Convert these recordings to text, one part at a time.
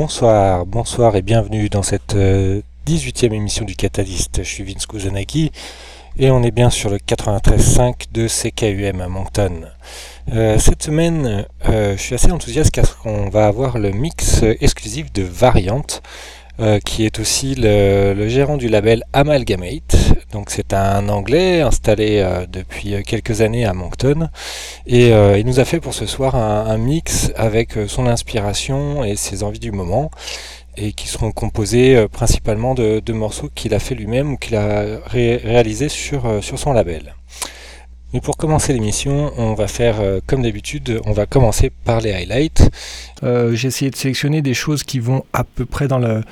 Bonsoir, bonsoir et bienvenue dans cette 18e émission du Catalyst. Je suis Vince Kuzanaki et on est bien sur le 93.5 de CKUM à Moncton. Euh, cette semaine, euh, je suis assez enthousiaste car on va avoir le mix exclusif de Variant, euh, qui est aussi le, gérant du label Amalgamate. Donc c'est un Anglais installé depuis quelques années à Moncton et il nous a fait pour ce soir un mix avec son inspiration et ses envies du moment et qui seront composés euh, principalement de, morceaux qu'il a fait lui-même ou qu'il a réalisé sur, euh, sur son label. Mais pour commencer l'émission, on va faire euh, comme d'habitude, on va commencer par les highlights. J'ai essayé de sélectionner des choses qui vont à peu près dans, le,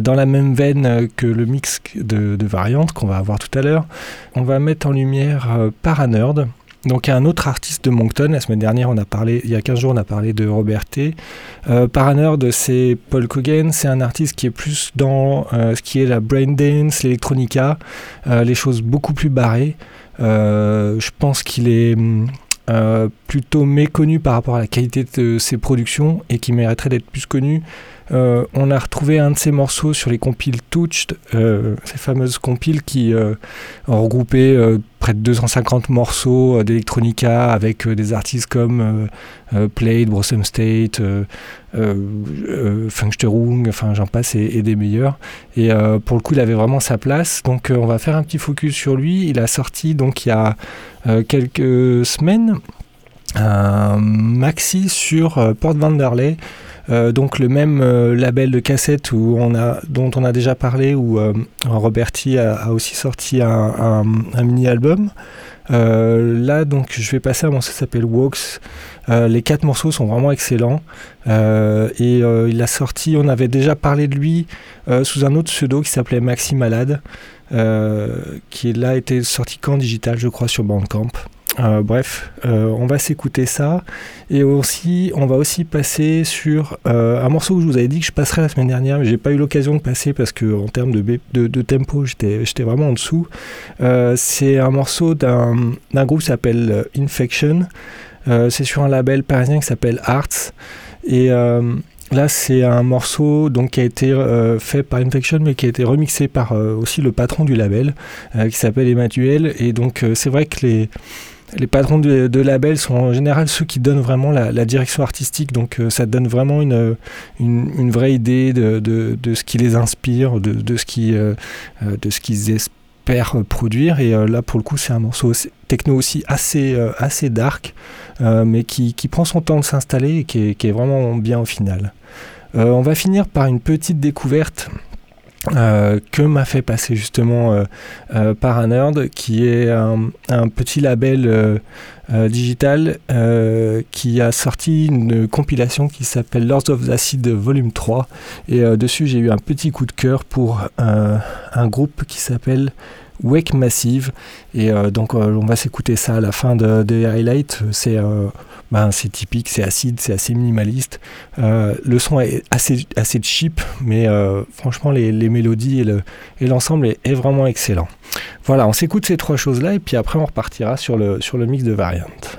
dans la même veine que le mix de, variantes qu'on va avoir tout à l'heure. On va mettre en lumière Paranerd, donc un autre artiste de Moncton, la semaine dernière on a parlé, il y a 15 jours on a parlé de Robert T. Euh, de c'est Paul Cogan, c'est un artiste qui est plus dans euh, ce qui est la brain dance, l'électronica, euh, les choses beaucoup plus barrées. Euh, je pense qu'il est plutôt méconnu par rapport à la qualité de ses productions et qui mériterait d'être plus connu euh, on a retrouvé un de ces morceaux sur les compiles Touched, euh, ces fameuses compiles qui euh, regroupé près de 250 morceaux d'électronica avec des artistes comme Played, Blossom State, Funksterung, enfin j'en passe et, des meilleurs. Et pour le coup, il avait vraiment sa place. Donc on va faire un petit focus sur lui. Il a sorti donc il y a quelques semaines un maxi sur Port Vanderlei euh, donc le même euh, label de cassette où on a, dont on a déjà parlé, où euh, Roberti a, aussi sorti un, mini-album. là, donc, je vais passer à un morceau qui s'appelle Walks. les quatre morceaux sont vraiment excellents. et il a sorti, on avait déjà parlé de lui sous un autre pseudo qui s'appelait Maxi Malade, qui là était sorti qu'en digital, je crois, sur Bandcamp. Euh, bref, euh, on va s'écouter ça. Et aussi, on va aussi passer sur euh, un morceau que je vous avais dit que je passerais la semaine dernière, mais j'ai pas eu l'occasion de passer parce que en termes de, de, tempo, j'étais vraiment en dessous. c'est un morceau d'un groupe qui s'appelle Infection. c'est sur un label parisien qui s'appelle Arts. Et Là, c'est un morceau donc, qui a été fait par Infection, mais qui a été remixé par aussi le patron du label, qui s'appelle Emmanuel. Et donc, c'est vrai que les, les patrons de, de, labels sont en général ceux qui donnent vraiment la, direction artistique, donc euh, ça donne vraiment une, une, vraie idée de, de, ce qui les inspire, de, ce qui, euh, euh, de ce qu'ils espèrent produire. Et là, pour le coup, c'est un morceau techno aussi assez, assez dark, mais qui, qui, prend son temps de s'installer et qui qui est, vraiment bien au final. on va finir par une petite découverte euh, que m'a fait passer justement euh, euh Paranerd, qui est un, petit label euh, digital qui a sorti une compilation qui s'appelle Lords of Acid Volume 3. Et dessus, j'ai eu un petit coup de cœur pour un groupe qui s'appelle Wake Massive. Et donc, on va s'écouter ça à la fin des highlights. C'est ben, c'est typique, c'est acide, c'est assez minimaliste. Euh, le son est assez, assez cheap, mais euh, franchement, les, mélodies et l'ensemble est, est, vraiment excellent. Voilà, on s'écoute ces trois choses-là et puis après, on repartira sur le, sur le mix de variantes.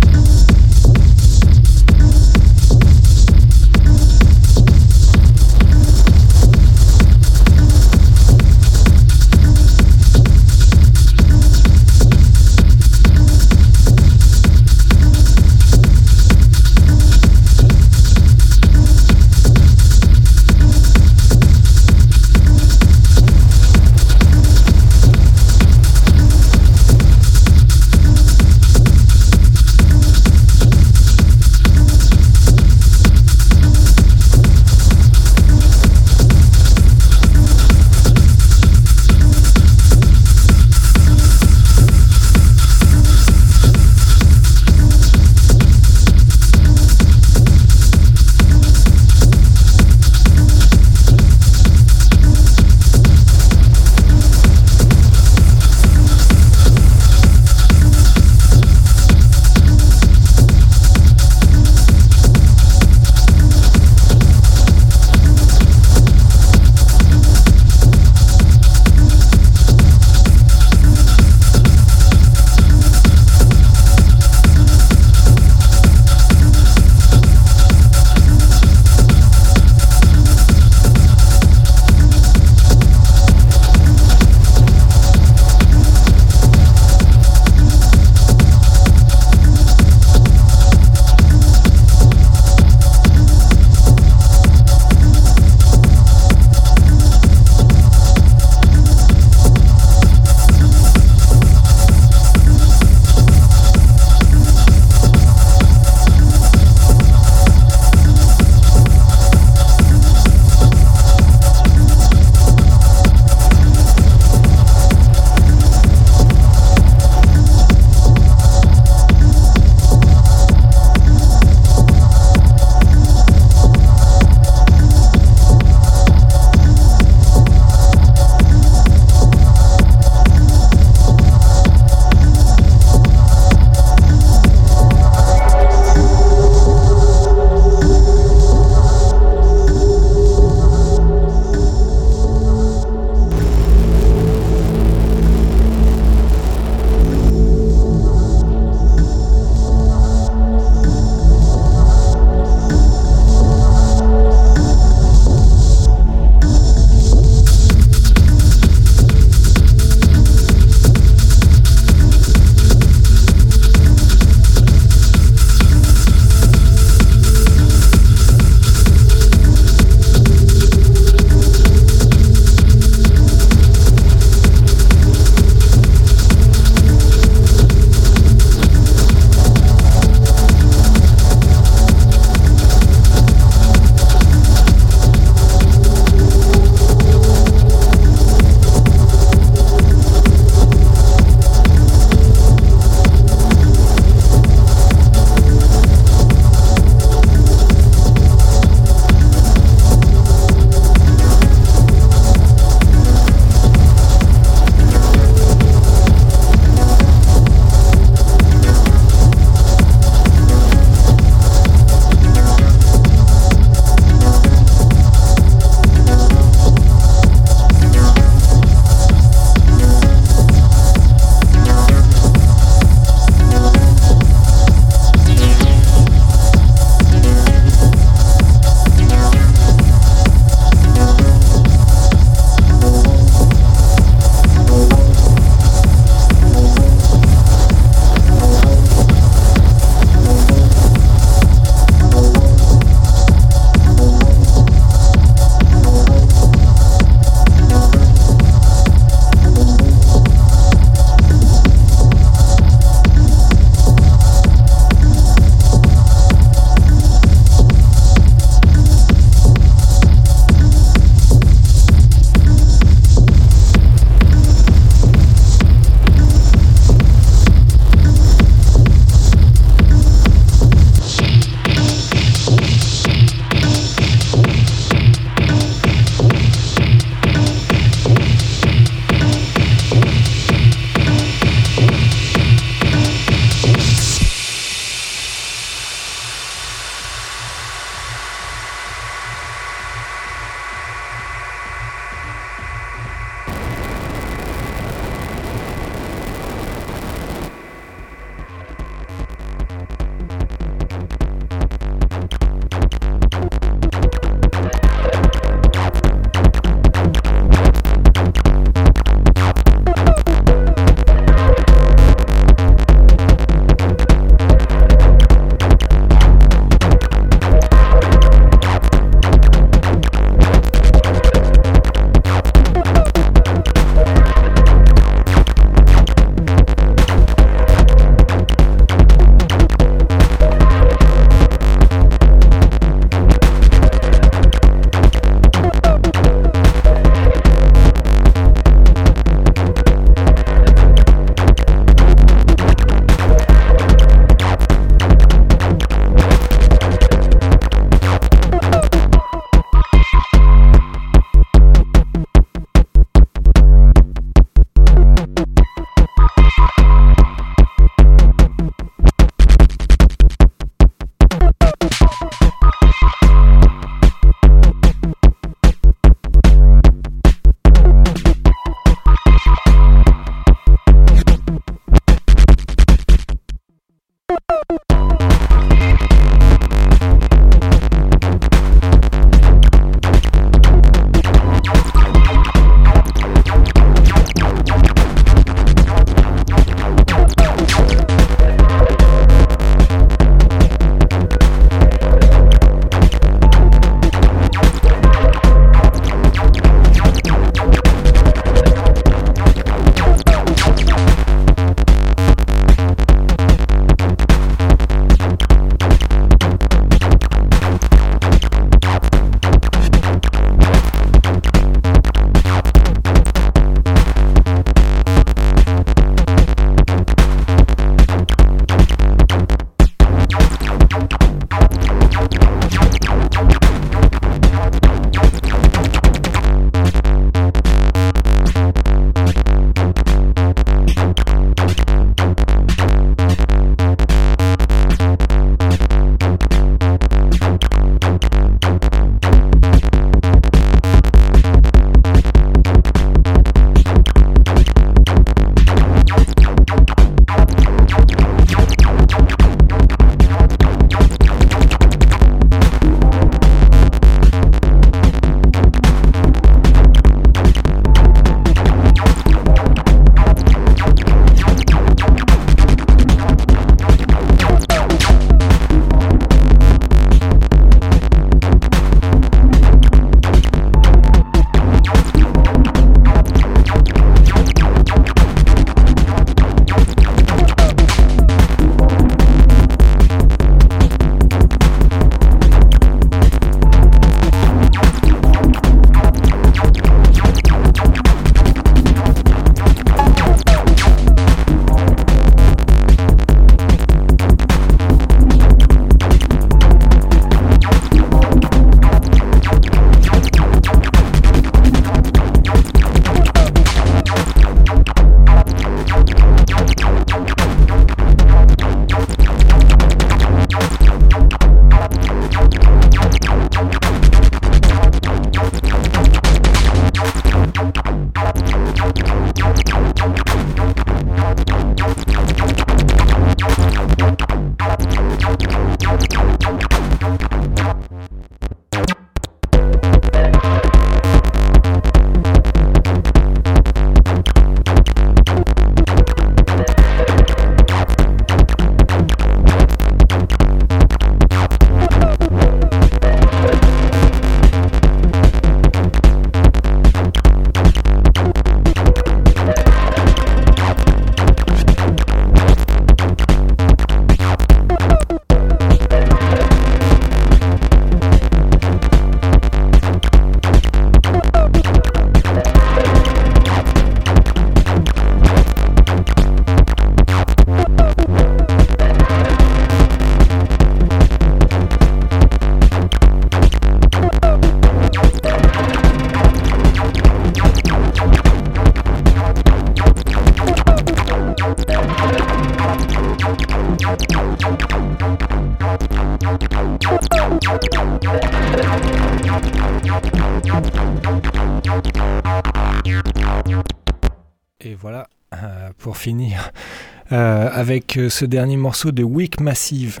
Euh, ce dernier morceau de Weak Massive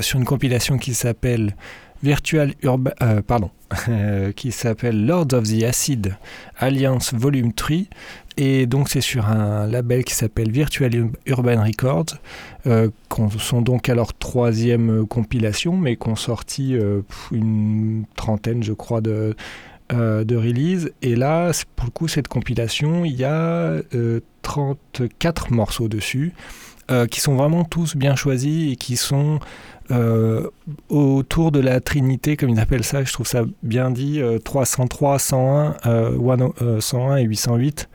sur une compilation qui s'appelle Virtual Urban, pardon, qui s'appelle Lords of the Acid Alliance Volume 3. Et donc c'est sur un label qui s'appelle Virtual Urban Records, euh, sont donc à leur troisième compilation, mais qui ont sorti une trentaine, je crois, de, euh, de release. Et là, pour le coup, cette compilation, il y a 34 euh, morceaux dessus, euh, qui sont vraiment tous bien choisis et qui sont autour de la trinité, comme ils appellent ça, je trouve ça bien dit, 303, 101, 101 et 808.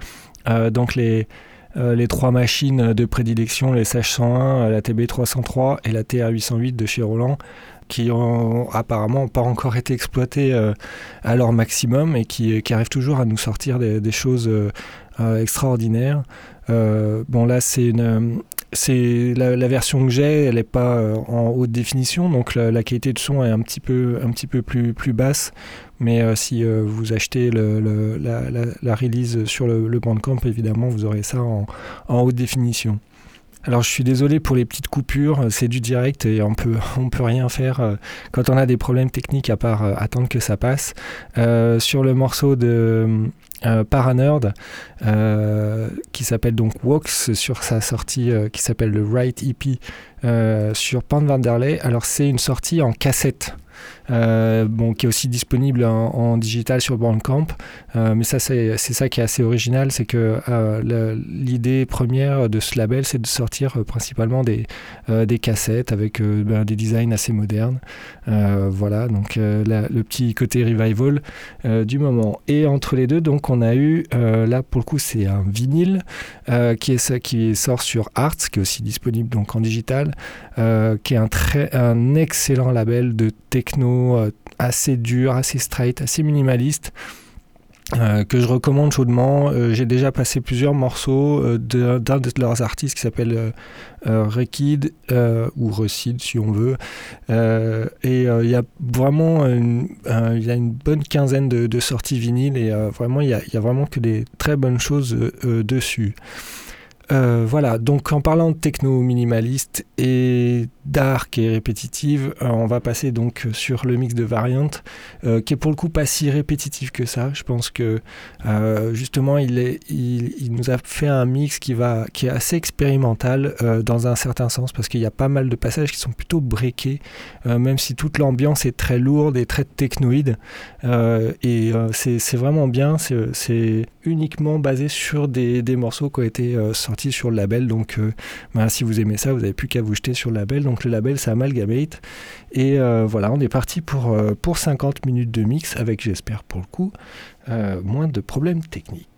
donc les, les trois machines de prédilection, les SH101, la TB303 et la TR808 de chez Roland, qui ont apparemment pas encore été exploités euh, à leur maximum et qui, qui, arrivent toujours à nous sortir des, choses euh, euh, extraordinaires. bon là c'est une c'est la, version que j'ai, elle n'est pas en haute définition, donc la, qualité de son est un petit peu, un petit peu plus, plus basse. Mais si vous achetez la, release sur le, Bandcamp, évidemment, vous aurez ça en, en haute définition. Alors je suis désolé pour les petites coupures, c'est du direct et on peut on peut rien faire euh, quand on a des problèmes techniques à part euh, attendre que ça passe. Euh, sur le morceau de Paranerd qui s'appelle donc Walks sur sa sortie qui s'appelle le Right EP sur Pan Vanderlei. Alors c'est une sortie en cassette. Euh, bon, qui est aussi disponible en, digital sur Bandcamp. Euh, mais ça, c'est ça qui est assez original, c'est que euh, l'idée première de ce label, c'est de sortir principalement des, des cassettes avec ben, des designs assez modernes. voilà, donc le petit côté revival du moment. Et entre les deux, donc, on a eu, là pour le coup, c'est un vinyle qui, est, qui sort sur Arts, qui est aussi disponible donc en digital, qui est un, très, un excellent label de techno euh, assez dur, assez straight, assez minimaliste. Euh, que je recommande chaudement. Euh, j'ai déjà passé plusieurs morceaux d'un de, leurs artistes qui s'appelle Rekid ou Recid si on veut. et il y a vraiment une, y a une bonne quinzaine de, sorties vinyles et vraiment il y, a, vraiment que des très bonnes choses dessus. Voilà, donc en parlant de techno minimaliste et dark et répétitive, euh, on va passer donc sur le mix de Variant, euh, qui est pour le coup pas si répétitif que ça. Je pense que euh, justement il, est, il, nous a fait un mix qui, va, qui est assez expérimental dans un certain sens, parce qu'il y a pas mal de passages qui sont plutôt breakés, même si toute l'ambiance est très lourde et très technoïde. et c'est vraiment bien, c'est uniquement basé sur des, morceaux qui ont été sortis sur le label. Donc ben, si vous aimez ça, vous n'avez plus qu'à vous jeter sur le label. Donc le label c'est Amalgamate. Et euh, voilà, on est parti pour, euh, pour 50 minutes de mix avec, j'espère pour le coup, euh, moins de problèmes techniques.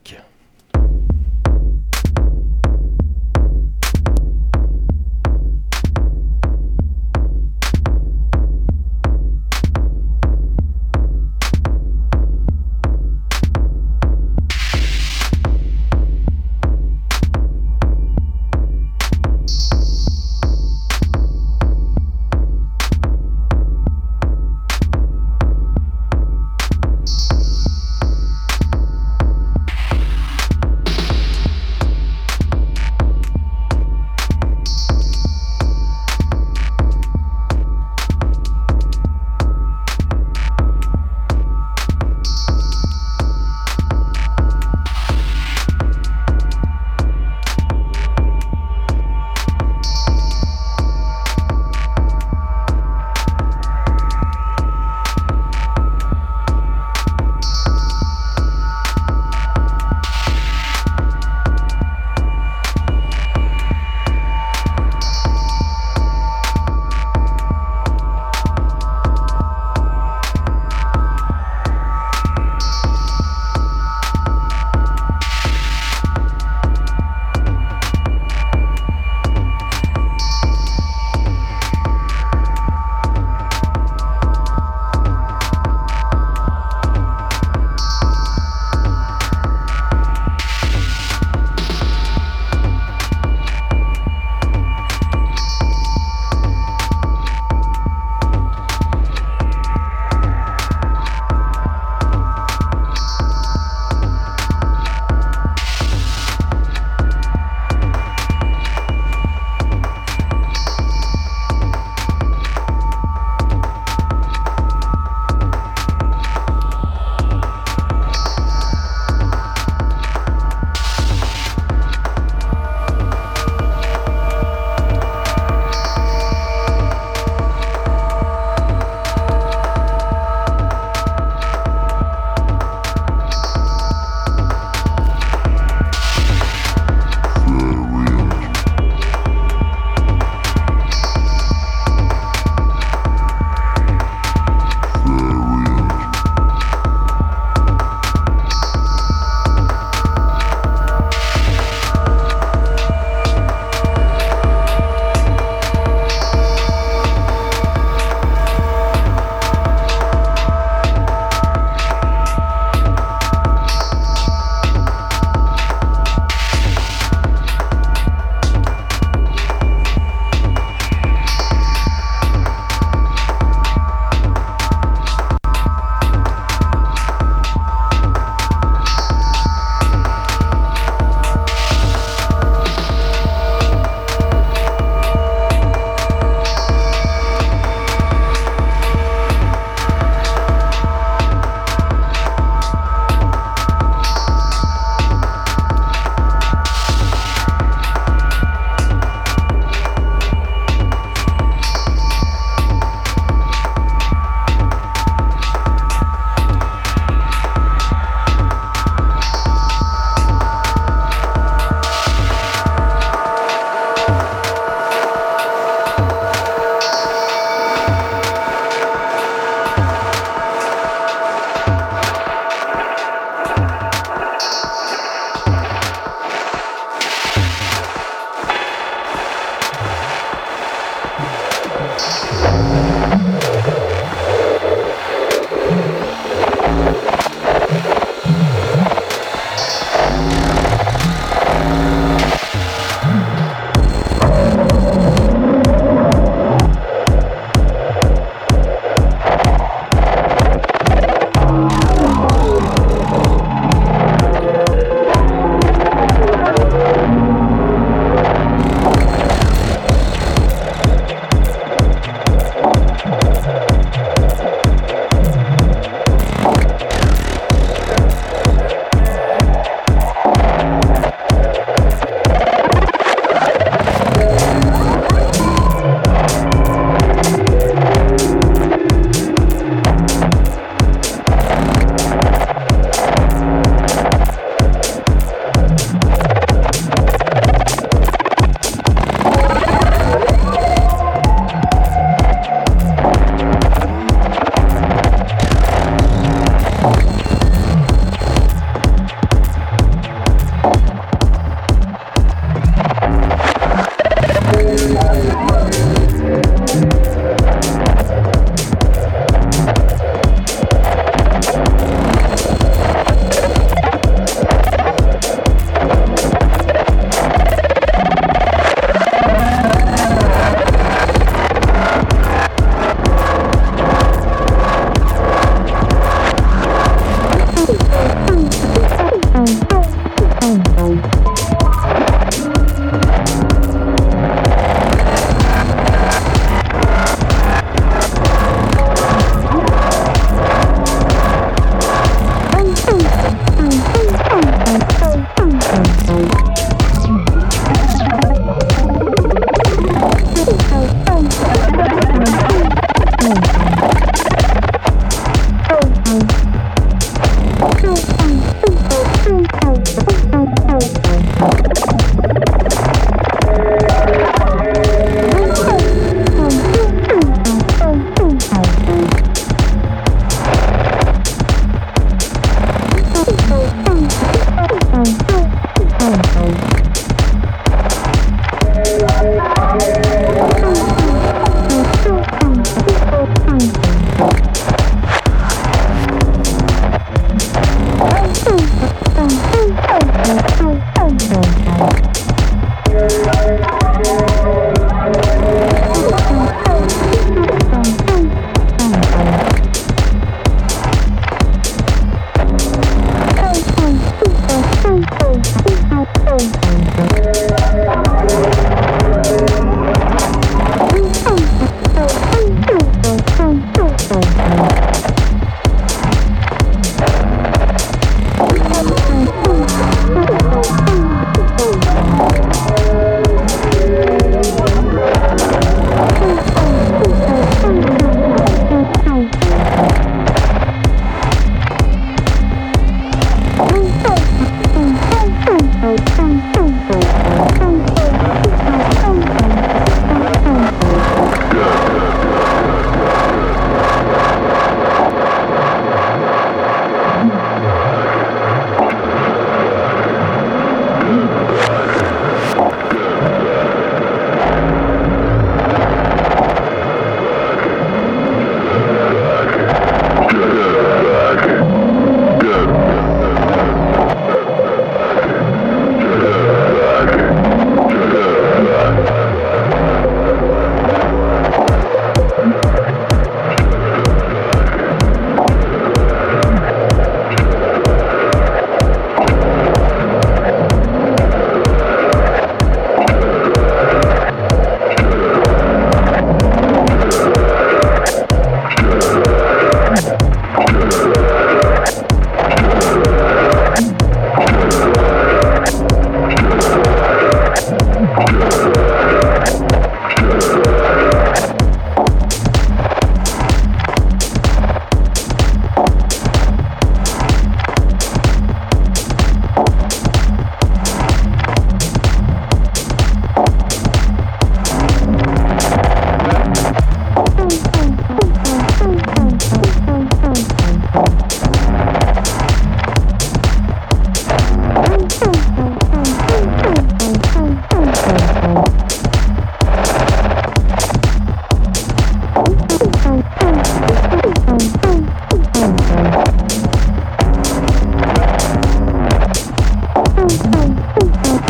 Oh, oh, oh.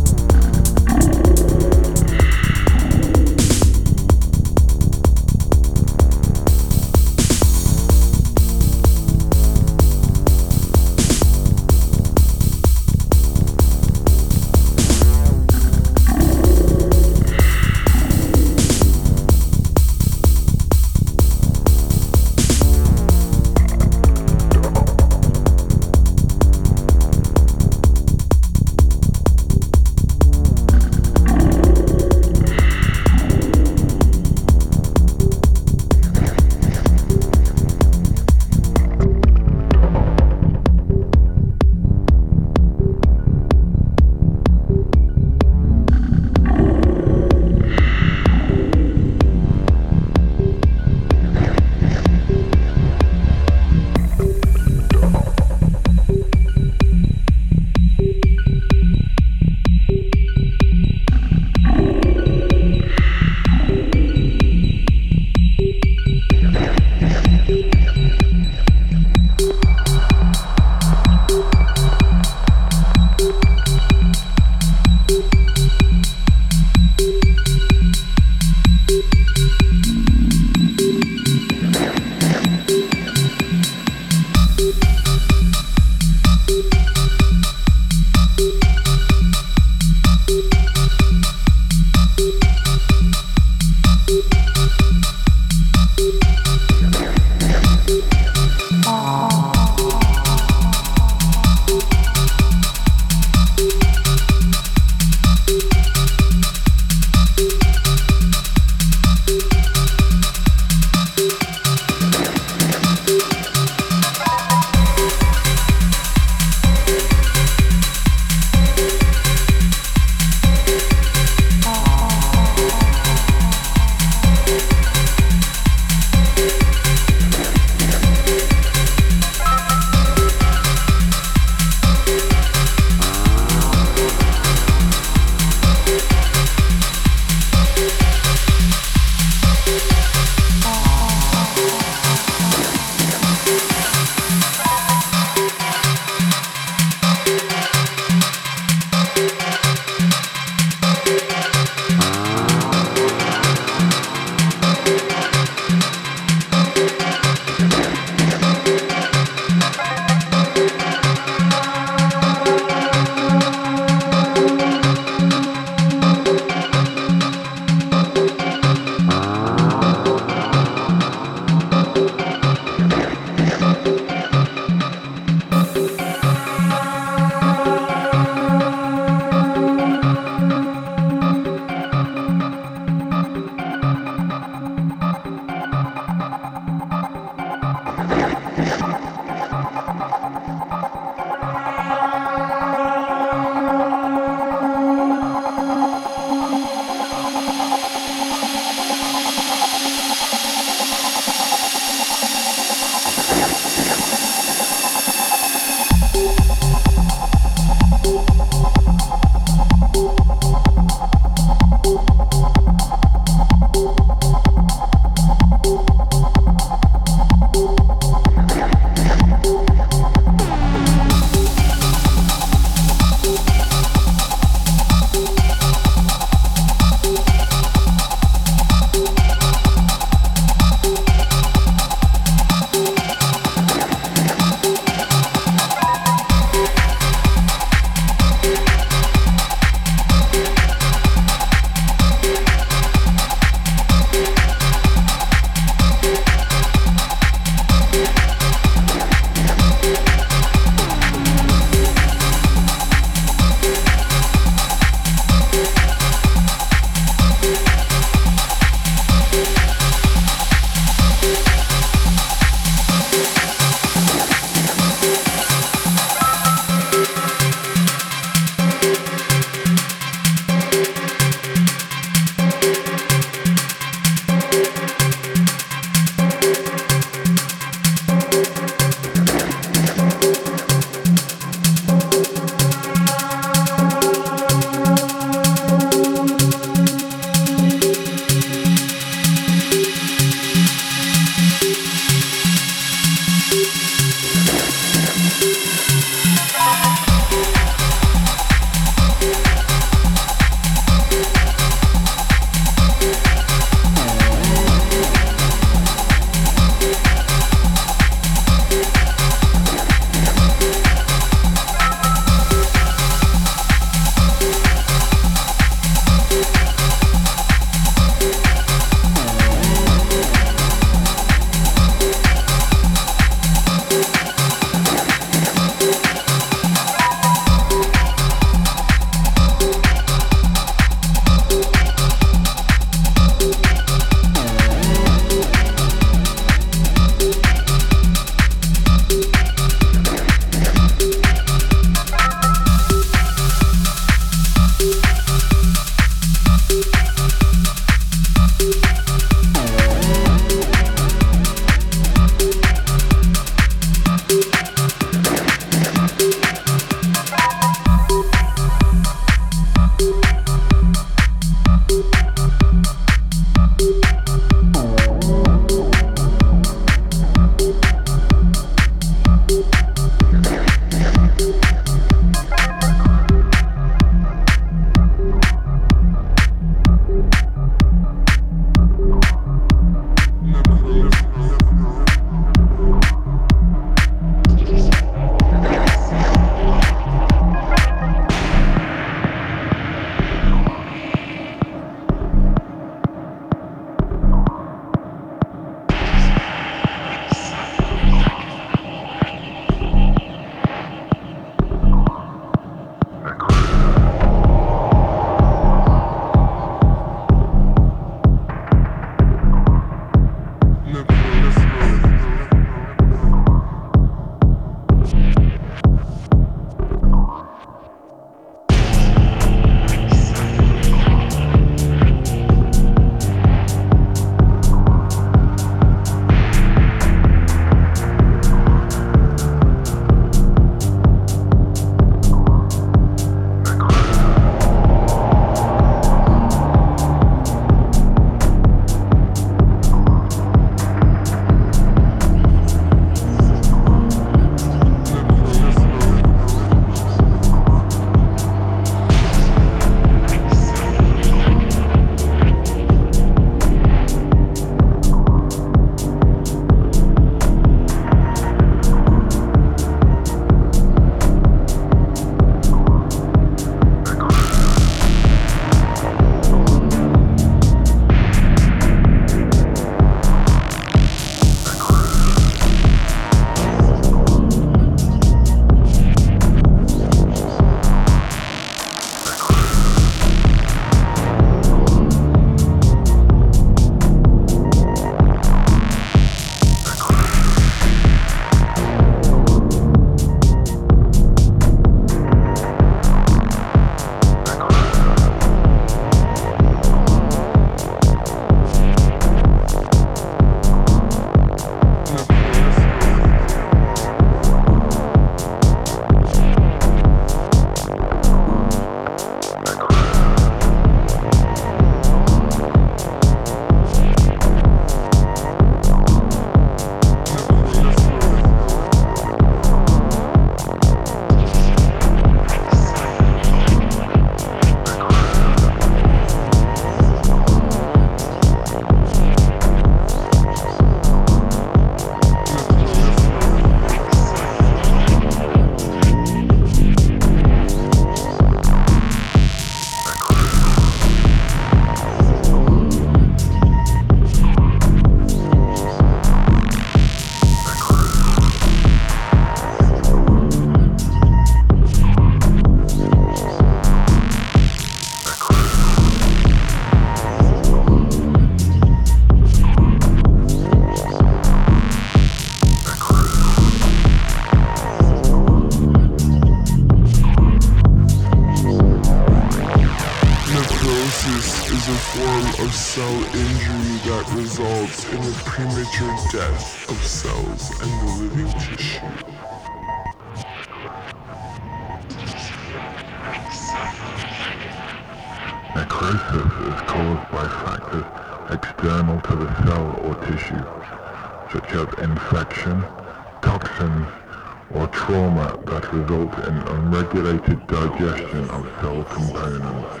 Unregulated digestion of cell components.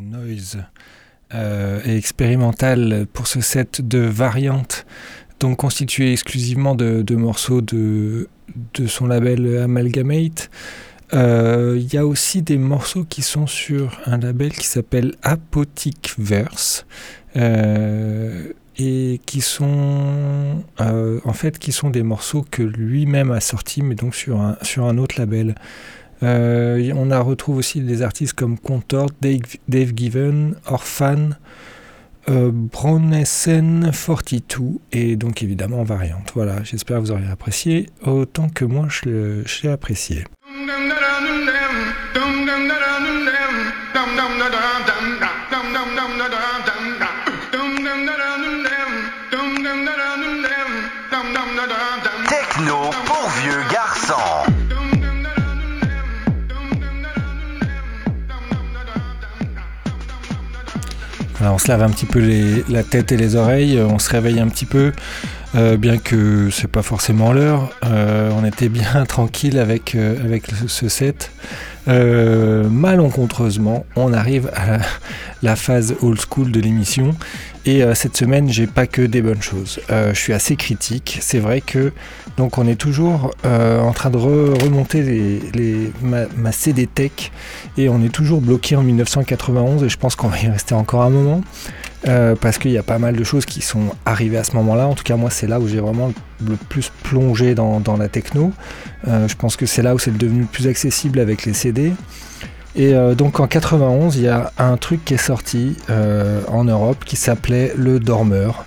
Noise euh, et expérimentale pour ce set de variantes, donc constitué exclusivement de, morceaux de, son label Amalgamate. Euh, Il y a aussi des morceaux qui sont sur un label qui s'appelle Apotic Verse. Euh, et qui sont en fait qui sont des morceaux que lui-même a sortis mais donc sur un, sur un autre label. Euh, on a retrouve aussi des artistes comme Contort, Dave, Given, Orphan, euh, Bronessen 42 et donc évidemment variante. Voilà, j'espère que vous aurez apprécié autant que moi je l'ai apprécié. Techno pour vieux garçons. On se lave un petit peu la tête et les oreilles, on se réveille un petit peu, euh, bien que c'est pas forcément l'heure. Euh, on était bien tranquille avec, euh, avec ce- set. Malencontreusement, on arrive à la, phase old school de l'émission. Et cette semaine, j'ai pas que des bonnes choses. Je suis assez critique. C'est vrai que donc on est toujours en train de re- remonter les, les- ma, ma CD Tech et on est toujours bloqué en 1991 et je pense qu'on va y rester encore un moment euh, parce qu'il y a pas mal de choses qui sont arrivées à ce moment-là. En tout cas, moi, c'est là où j'ai vraiment le plus plongé dans, la techno. Euh, je pense que c'est là où c'est devenu plus accessible avec les CD. Et euh, donc en 91, il y a un truc qui est sorti en Europe qui s'appelait Le Dormeur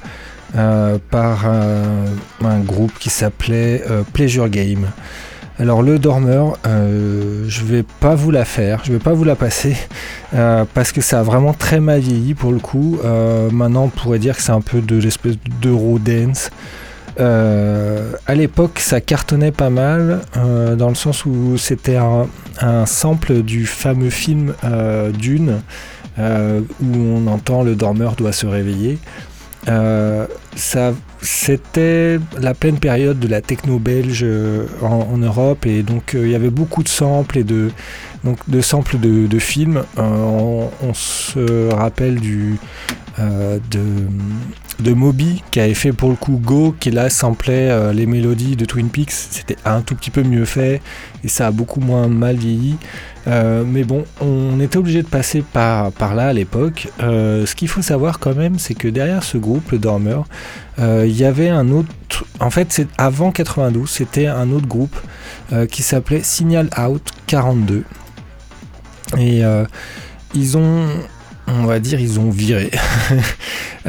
par un, groupe qui s'appelait Pleasure Game. Alors le dormeur, euh, je vais pas vous la faire, je vais pas vous la passer euh, parce que ça a vraiment très mal vieilli pour le coup. Euh, maintenant, on pourrait dire que c'est un peu de l'espèce d'eurodance. Euh, à l'époque, ça cartonnait pas mal dans le sens où c'était un, sample du fameux film Dune où on entend le dormeur doit se réveiller. C'était la pleine période de la techno belge euh, en, Europe et donc euh, il y avait beaucoup de samples et de, donc, de samples de, films. Euh, on, se rappelle de, de Moby qui avait fait pour le coup Go qui là samplait les mélodies de Twin Peaks. C'était un tout petit peu mieux fait et ça a beaucoup moins mal vieilli. Euh, mais bon, on était obligé de passer par, là à l'époque. Euh, ce qu'il faut savoir quand même, c'est que derrière ce groupe, le Dormeur, euh, il y avait un autre. En fait, c'est avant 92, c'était un autre groupe qui s'appelait Signal Out 42. Et ils ont, on va dire, ils ont viré.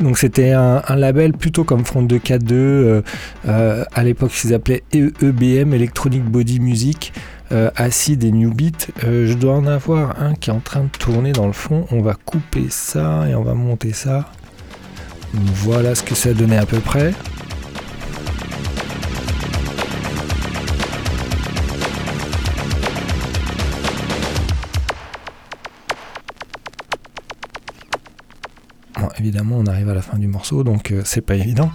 Donc c'était un, label plutôt comme Front 242. Euh, euh, à l'époque, ils appelaient EBM, Electronic Body Music. Euh, Acid et New Beat. Euh, je dois en avoir un qui est en train de tourner dans le fond. On va couper ça et on va monter ça. Voilà ce que ça donnait à peu près. Évidemment, on arrive à la fin du morceau, donc euh, c'est pas évident.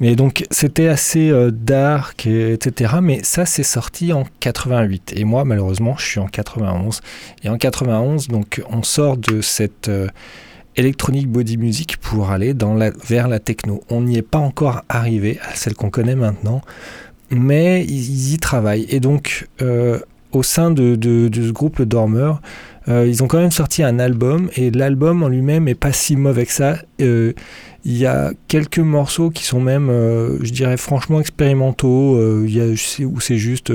Mais donc, c'était assez euh, dark, et- etc. Mais ça, c'est sorti en 88. Et moi, malheureusement, je suis en 91. Et en 91, donc, on sort de cette euh, electronic body music pour aller vers la techno. On n'y est pas encore arrivé à celle qu'on connaît maintenant, mais ils, y travaillent. Et donc, au sein de ce groupe Le Dormeur, euh, ils ont quand même sorti un album et l'album en lui-même est pas si mauvais que ça. Euh, Il y a quelques morceaux qui sont même, euh, je dirais franchement expérimentaux. Il y a où c'est juste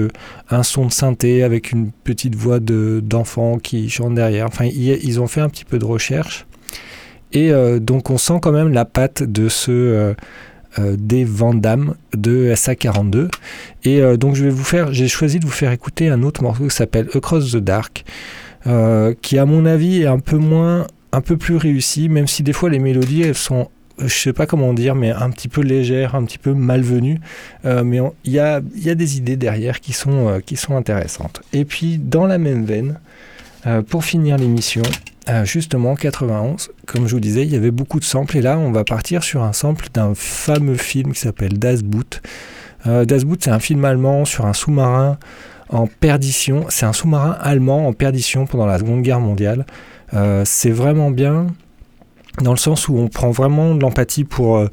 un son de synthé avec une petite voix de- d'enfant qui chante derrière. Enfin, ils ont fait un petit peu de recherche et donc on sent quand même la patte de ce des Van Damme de SA42. Et donc je vais vous faire, j'ai choisi de vous faire écouter un autre morceau qui s'appelle Across the Dark, euh, qui à mon avis est un peu moins, un peu plus réussi, même si des fois les mélodies elles sont, euh, je sais pas comment dire, mais un petit peu légères, un petit peu malvenues. Euh, mais il y a, y a des idées derrière qui sont, qui sont intéressantes. Et puis dans la même veine, pour finir l'émission, justement 91, comme je vous disais, il y avait beaucoup de samples et là on va partir sur un sample d'un fameux film qui s'appelle Das Boot. Das Boot c'est un film allemand sur un sous-marin en perdition. C'est un sous-marin allemand en perdition pendant la Seconde Guerre mondiale. Euh, c'est vraiment bien dans le sens où on prend vraiment de l'empathie pour, euh,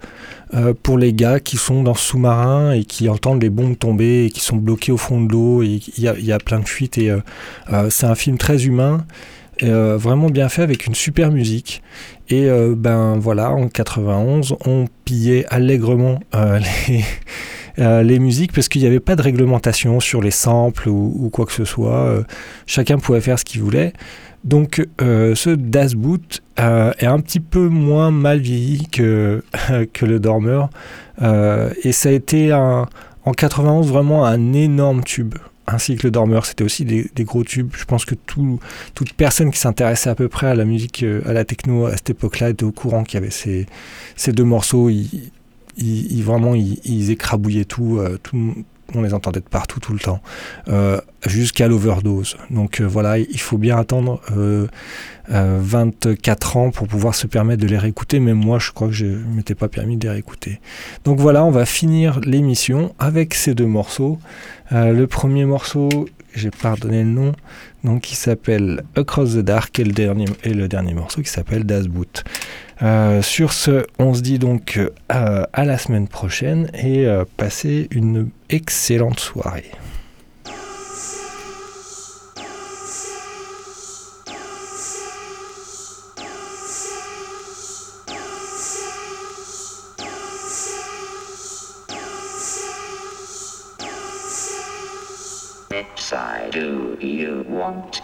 euh, pour les gars qui sont dans ce sous-marin et qui entendent les bombes tomber et qui sont bloqués au fond de l'eau il y a, y a, plein de fuites et c'est un film très humain. vraiment bien fait avec une super musique et ben voilà en 91 on pillait allègrement les euh, les musiques parce qu'il n'y avait pas de réglementation sur les samples ou, quoi que ce soit. Euh, chacun pouvait faire ce qu'il voulait. Donc euh, ce Das Boot est un petit peu moins mal vieilli que, que le Dormeur. et ça a été en 91 vraiment un énorme tube ainsi que le dormeur, c'était aussi des, gros tubes. Je pense que tout, toute personne qui s'intéressait à peu près à la musique, à la techno à cette époque-là était au courant qu'il y avait ces, ces deux morceaux ils, vraiment, ils, écrabouillaient tout, euh, tout, on les entendait de partout tout le temps, euh, jusqu'à l'overdose. Donc euh, voilà, il faut bien attendre 24 ans pour pouvoir se permettre de les réécouter. Même moi, je crois que je ne m'étais pas permis de les réécouter. Donc voilà, on va finir l'émission avec ces deux morceaux. le premier morceau, j'ai pardonné le nom, donc qui s'appelle Across the Dark et le dernier, et le dernier morceau qui s'appelle Das Boot. Euh, sur ce, on se dit donc euh, à la semaine prochaine et euh, passez une excellente soirée. Do you want?